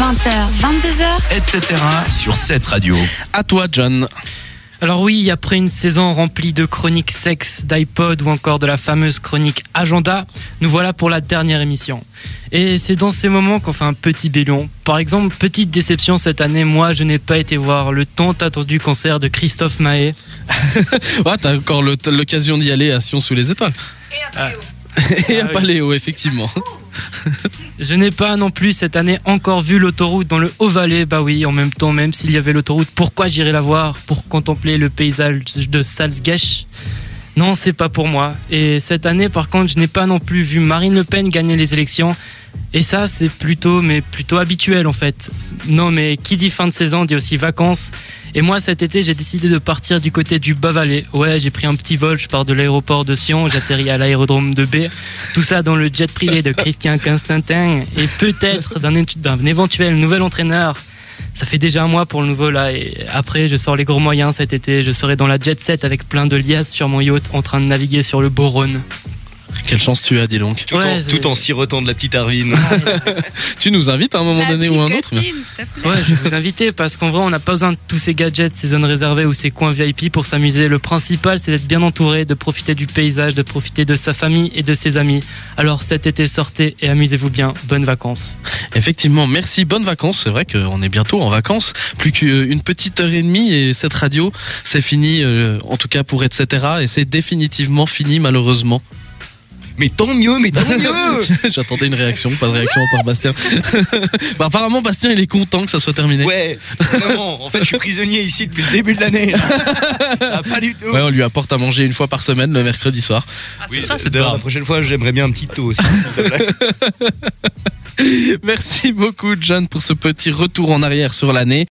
20h, 22h, etc. sur cette radio. À toi, John. Alors oui, après une saison remplie de chroniques sexe, d'iPod ou encore de la fameuse chronique Agenda, nous voilà pour la dernière émission. Et c'est dans ces moments qu'on fait un petit bélion. Par exemple, petite déception cette année, moi je n'ai pas été voir le tant attendu concert de Christophe Mahé. ouais, t'as encore l'occasion d'y aller à Sion sous les étoiles. Ah. Et à Ah. Paléo, effectivement. Je n'ai pas non plus cette année encore vu l'autoroute dans le Haut-Valais. Bah oui, en même temps, même s'il y avait l'autoroute, pourquoi j'irais la voir Pour contempler le paysage de Salzgesch Non, c'est pas pour moi. Et cette année, par contre, je n'ai pas non plus vu Marine Le Pen gagner les élections. Et ça, c'est plutôt, mais plutôt habituel en fait. Non, mais qui dit fin de saison dit aussi vacances. Et moi, cet été, j'ai décidé de partir du côté du Bas-Valais. Ouais, j'ai pris un petit vol, je pars de l'aéroport de Sion, j'atterris à l'aérodrome de B. Tout ça dans le jet privé de Christian Constantin. Et peut-être d'un éventuel nouvel entraîneur. Ça fait déjà un mois pour le nouveau là. Et après, je sors les gros moyens cet été. Je serai dans la jet set avec plein de liasses sur mon yacht en train de naviguer sur le beau. Quelle chance tu as, dis donc. Tout, Ouais, en, tout en sirotant de la petite Arvine. Tu nous invites à un moment La donné ou à un autre mais- picotine, s'il te plaît. Ouais, je vais vous inviter parce qu'en vrai, on n'a pas besoin de tous ces gadgets, ces zones réservées ou ces coins VIP pour s'amuser. Le principal, c'est d'être bien entouré, de profiter du paysage, de profiter de sa famille et de ses amis. Alors cet été, sortez et amusez-vous bien. Bonnes vacances. Effectivement, merci, bonnes vacances. C'est vrai qu'on est bientôt en vacances. Plus qu'une petite heure et demie et cette radio, c'est fini, euh, en tout cas pour etc. Et c'est définitivement fini, malheureusement. Mais tant mieux, mais tant mieux J'attendais une réaction, pas de réaction par Bastien. bah, apparemment, Bastien, il est content que ça soit terminé. Ouais, vraiment. En fait, je suis prisonnier ici depuis le début de l'année. Ça va pas du tout. Ouais, on lui apporte à manger une fois par semaine le mercredi soir. Oui, d'ailleurs, la prochaine fois, j'aimerais bien un petit taux aussi. s'il te plaît. Merci beaucoup, John, pour ce petit retour en arrière sur l'année.